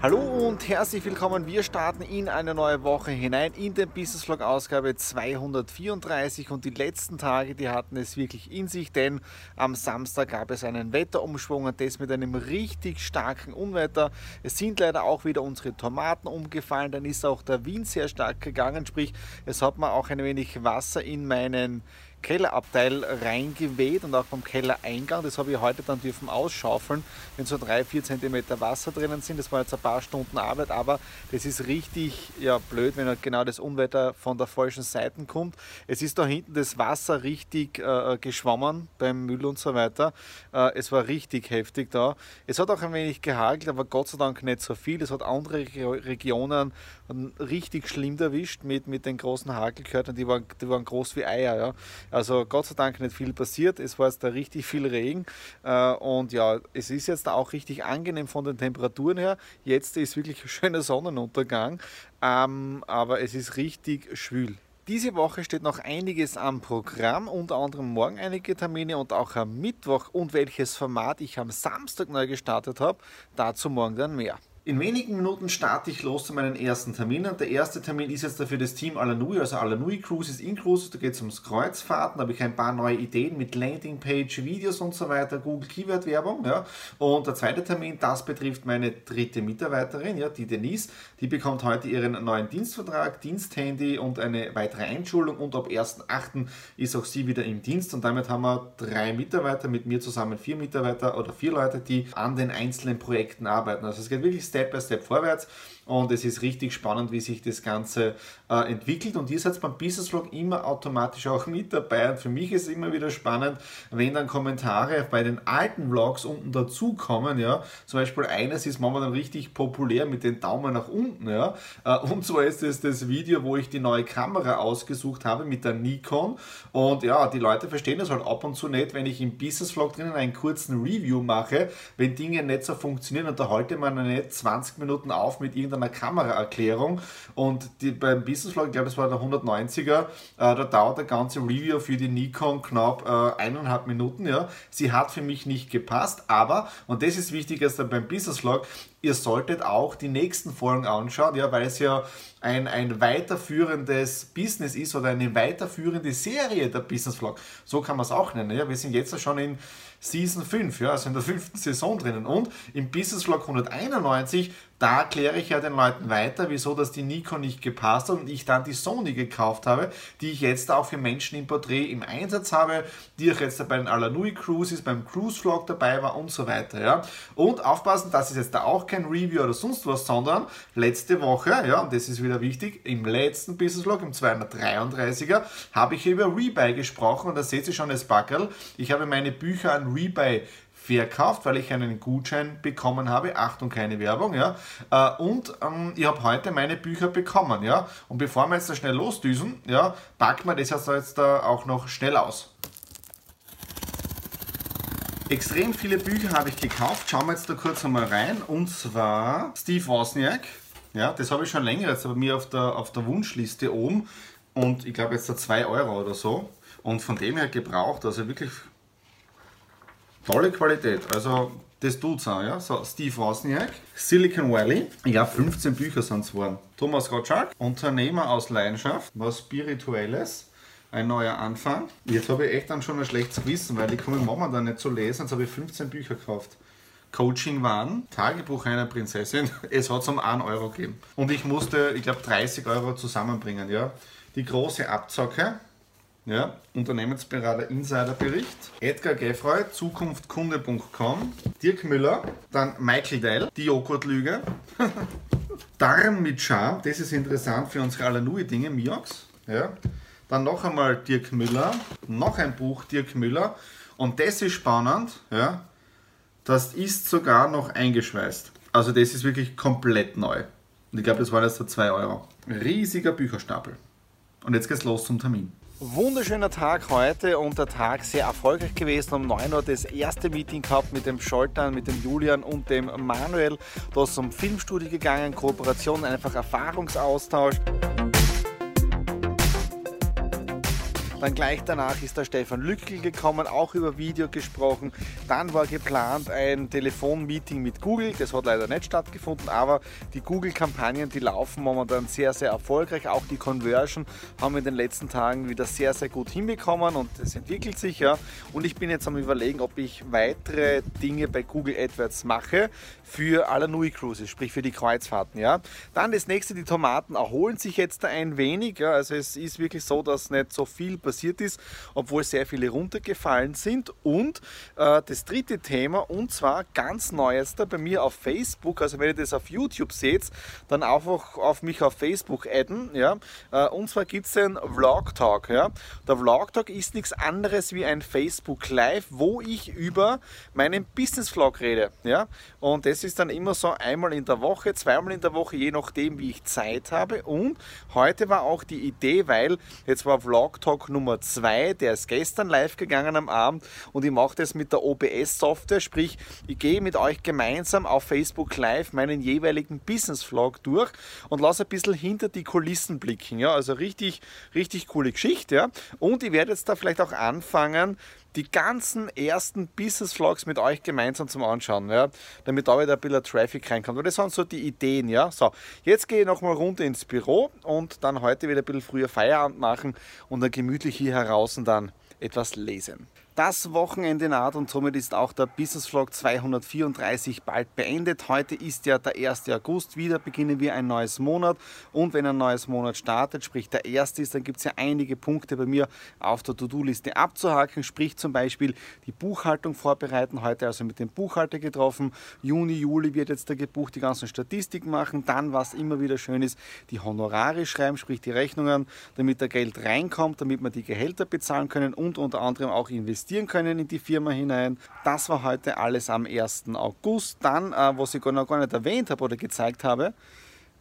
Hallo und herzlich willkommen. Wir starten in eine neue Woche hinein in den Business Vlog Ausgabe 234 und die letzten Tage, die hatten es wirklich in sich, denn am Samstag gab es einen Wetterumschwung und das mit einem richtig starken Unwetter. Es sind leider auch wieder unsere Tomaten umgefallen, dann ist auch der Wind sehr stark gegangen, sprich es hat mir auch ein wenig Wasser in meinen Kellerabteil reingeweht und auch vom Kellereingang. Das habe ich heute dann dürfen ausschaufeln, wenn so drei, vier Zentimeter Wasser drinnen sind. Das war jetzt ein paar Stunden Arbeit, aber das ist richtig ja, blöd, wenn halt genau das Unwetter von der falschen Seite kommt. Es ist da hinten das Wasser richtig äh, geschwommen beim Müll und so weiter. Äh, es war richtig heftig da. Es hat auch ein wenig gehagelt, aber Gott sei Dank nicht so viel. Es hat andere Regionen richtig schlimm erwischt mit, mit den großen Hagelkörtern, die waren, die waren groß wie Eier. Ja. Also Gott sei Dank nicht viel passiert. Es war jetzt da richtig viel Regen äh, und ja, es ist jetzt auch richtig angenehm von den Temperaturen her. Jetzt ist wirklich ein schöner Sonnenuntergang, ähm, aber es ist richtig schwül. Diese Woche steht noch einiges am Programm, unter anderem morgen einige Termine und auch am Mittwoch und welches Format ich am Samstag neu gestartet habe, dazu morgen dann mehr. In wenigen Minuten starte ich los zu meinen ersten Terminen. Der erste Termin ist jetzt dafür das Team Alanui, also Alanui Cruises in Cruises. Da geht es ums Kreuzfahrten. Da habe ich ein paar neue Ideen mit Landingpage, Videos und so weiter, Google Keyword Werbung. Ja. Und der zweite Termin, das betrifft meine dritte Mitarbeiterin, ja, die Denise. Die bekommt heute ihren neuen Dienstvertrag, Diensthandy und eine weitere Einschulung. Und ab 1.8. ist auch sie wieder im Dienst. Und damit haben wir drei Mitarbeiter, mit mir zusammen vier Mitarbeiter oder vier Leute, die an den einzelnen Projekten arbeiten. Also es geht wirklich Step by Step vorwärts. Und es ist richtig spannend, wie sich das Ganze äh, entwickelt. Und ihr seid beim Business Vlog immer automatisch auch mit dabei. Und für mich ist es immer wieder spannend, wenn dann Kommentare bei den alten Vlogs unten dazukommen, ja, zum Beispiel eines ist momentan richtig populär mit den Daumen nach unten, ja, äh, und zwar ist es das Video, wo ich die neue Kamera ausgesucht habe mit der Nikon. Und ja, die Leute verstehen das halt ab und zu nicht, wenn ich im Business Vlog drinnen einen kurzen Review mache, wenn Dinge nicht so funktionieren. Und da halte man nicht 20 Minuten auf mit irgendeiner einer Kameraerklärung und die, beim Business Vlog, ich glaube, es war der 190er, äh, da dauert der ganze Review für die Nikon knapp äh, eineinhalb Minuten. Ja. Sie hat für mich nicht gepasst, aber, und das ist wichtig als beim Business Vlog, ihr solltet auch die nächsten Folgen anschauen, ja, weil es ja ein, ein weiterführendes Business ist oder eine weiterführende Serie der Business Vlog. So kann man es auch nennen. Ja. Wir sind jetzt schon in Season 5, ja, also in der fünften Saison drinnen. Und im Business Vlog 191 da erkläre ich ja den Leuten weiter, wieso dass die Nikon nicht gepasst hat und ich dann die Sony gekauft habe, die ich jetzt auch für Menschen im Porträt im Einsatz habe, die auch jetzt bei den Alanui Cruises, beim Cruise Vlog dabei war und so weiter. Ja. Und aufpassen, das ist jetzt da auch kein Review oder sonst was, sondern letzte Woche, ja, und das ist wieder wichtig, im letzten Business Vlog, im 233er, habe ich über Rebuy gesprochen und da seht ihr schon das Backel. Ich habe meine Bücher an Rebuy verkauft, weil ich einen Gutschein bekommen habe. Achtung, keine Werbung, ja. Äh, und ähm, ich habe heute meine Bücher bekommen, ja. Und bevor wir jetzt da schnell losdüsen, ja, packen wir das jetzt da auch noch schnell aus. Extrem viele Bücher habe ich gekauft. Schauen wir jetzt da kurz einmal rein. Und zwar Steve Wozniak. Ja, das habe ich schon länger jetzt bei mir auf der, auf der Wunschliste oben. Und ich glaube jetzt da 2 Euro oder so. Und von dem her gebraucht, also wirklich Tolle Qualität, also das tut's auch, ja. So, Steve Wozniak, Silicon Valley, ja, 15 Bücher sind es geworden. Thomas Gottschalk, Unternehmer aus Leidenschaft, was Spirituelles, ein neuer Anfang. Jetzt habe ich echt dann schon ein schlechtes Gewissen, weil ich komme momentan nicht zu lesen, jetzt habe ich 15 Bücher gekauft. Coaching waren, Tagebuch einer Prinzessin, es hat um 1 Euro gegeben. Und ich musste, ich glaube, 30 Euro zusammenbringen, ja. Die große Abzocke, ja, Unternehmensberater Insiderbericht, Edgar Geffroy, zukunftkunde.com, Dirk Müller, dann Michael Dell, die Joghurtlüge, Darm mit Charme, das ist interessant für unsere Alanui-Dinge, Miox, ja, dann noch einmal Dirk Müller, noch ein Buch Dirk Müller und das ist spannend, ja, das ist sogar noch eingeschweißt. Also das ist wirklich komplett neu. Und ich glaube, das war jetzt so 2 Euro. Riesiger Bücherstapel. Und jetzt geht's los zum Termin. Wunderschöner Tag heute und der Tag sehr erfolgreich gewesen. Um 9 Uhr das erste Meeting gehabt mit dem Scholtern, mit dem Julian und dem Manuel. Da ist zum Filmstudio gegangen, Kooperation, einfach Erfahrungsaustausch. Dann gleich danach ist der Stefan Lückel gekommen, auch über Video gesprochen. Dann war geplant ein Telefonmeeting mit Google. Das hat leider nicht stattgefunden, aber die Google-Kampagnen, die laufen momentan sehr, sehr erfolgreich. Auch die Conversion haben wir in den letzten Tagen wieder sehr, sehr gut hinbekommen und es entwickelt sich ja. Und ich bin jetzt am überlegen, ob ich weitere Dinge bei Google AdWords mache für Alanui Cruises, sprich für die Kreuzfahrten. Ja. Dann das nächste, die Tomaten erholen sich jetzt ein wenig. Ja. Also es ist wirklich so, dass nicht so viel passiert ist, obwohl sehr viele runtergefallen sind. Und äh, das dritte Thema, und zwar ganz neu jetzt da bei mir auf Facebook, also wenn ihr das auf YouTube seht, dann einfach auf mich auf Facebook adden. Ja? Äh, und zwar gibt es den Vlog Talk. Ja? Der Vlog Talk ist nichts anderes wie ein Facebook Live, wo ich über meinen Business Vlog rede. Ja? Und das ist dann immer so einmal in der Woche, zweimal in der Woche, je nachdem, wie ich Zeit habe. Und heute war auch die Idee, weil jetzt war Vlog Talk Nummer Nummer 2, der ist gestern live gegangen am Abend und ich mache das mit der OBS-Software, sprich, ich gehe mit euch gemeinsam auf Facebook Live meinen jeweiligen Business-Vlog durch und lasse ein bisschen hinter die Kulissen blicken. Ja? Also richtig, richtig coole Geschichte. Ja? Und ich werde jetzt da vielleicht auch anfangen, die ganzen ersten Business Vlogs mit euch gemeinsam zum Anschauen, ja, damit da wieder ein bisschen Traffic reinkommt. Weil das sind so die Ideen, ja. So, jetzt gehe ich nochmal runter ins Büro und dann heute wieder ein bisschen früher Feierabend machen und dann gemütlich hier heraus und dann etwas lesen. Das Wochenende naht und somit ist auch der Business Vlog 234 bald beendet. Heute ist ja der 1. August, wieder beginnen wir ein neues Monat. Und wenn ein neues Monat startet, sprich der erste ist, dann gibt es ja einige Punkte bei mir auf der To-Do-Liste abzuhaken, sprich zum Beispiel die Buchhaltung vorbereiten, heute also mit dem Buchhalter getroffen, Juni, Juli wird jetzt der gebucht, die ganzen Statistiken machen, dann was immer wieder schön ist, die Honorare schreiben, sprich die Rechnungen, damit der Geld reinkommt, damit wir die Gehälter bezahlen können und unter anderem auch investieren investieren können in die Firma hinein. Das war heute alles am 1. August. Dann, äh, was ich noch gar nicht erwähnt habe oder gezeigt habe,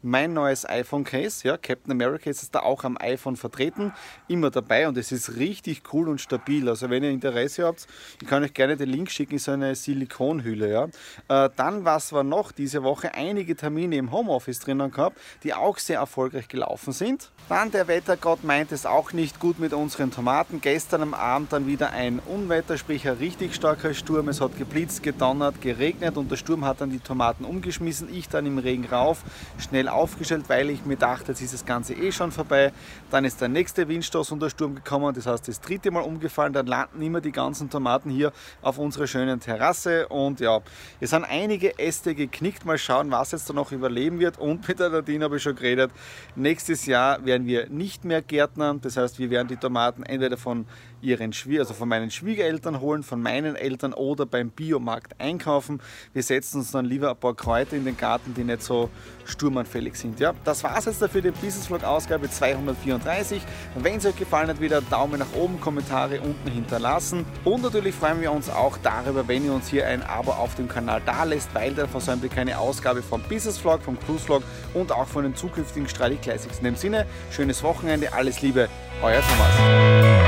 mein neues iPhone-Case. Ja, Captain America ist da auch am iPhone vertreten, immer dabei und es ist richtig cool und stabil. Also wenn ihr Interesse habt, ich kann euch gerne den Link schicken, so eine Silikonhülle. Ja. Äh, dann, was war noch diese Woche? Einige Termine im Homeoffice drinnen gehabt, die auch sehr erfolgreich gelaufen sind. Dann der Wettergott meint es auch nicht gut mit unseren Tomaten. Gestern am Abend dann wieder ein Unwetter, sprich ein richtig starker Sturm. Es hat geblitzt, gedonnert, geregnet und der Sturm hat dann die Tomaten umgeschmissen. Ich dann im Regen rauf, schnell schnell aufgestellt, weil ich mir dachte, jetzt ist das Ganze eh schon vorbei. Dann ist der nächste Windstoß und der Sturm gekommen, das heißt das dritte Mal umgefallen. Dann landen immer die ganzen Tomaten hier auf unserer schönen Terrasse und ja, es sind einige Äste geknickt. Mal schauen, was jetzt da noch überleben wird. Und mit der Nadine habe ich schon geredet. Nächstes Jahr werden wir nicht mehr Gärtnern, das heißt, wir werden die Tomaten entweder von ihren Schwie also von meinen Schwiegereltern holen, von meinen Eltern oder beim Biomarkt einkaufen. Wir setzen uns dann lieber ein paar Kräuter in den Garten, die nicht so sturmanfällig sind. Ja, das war es jetzt dafür, die Business Vlog Ausgabe 234. Wenn es euch gefallen hat, wieder Daumen nach oben, Kommentare unten hinterlassen. Und natürlich freuen wir uns auch darüber, wenn ihr uns hier ein Abo auf dem Kanal da lässt, weil dann versäumt ihr keine Ausgabe vom Business Vlog, vom Cruise Vlog und auch von den zukünftigen Strategie Classics. In dem Sinne, schönes Wochenende, alles Liebe, euer Thomas.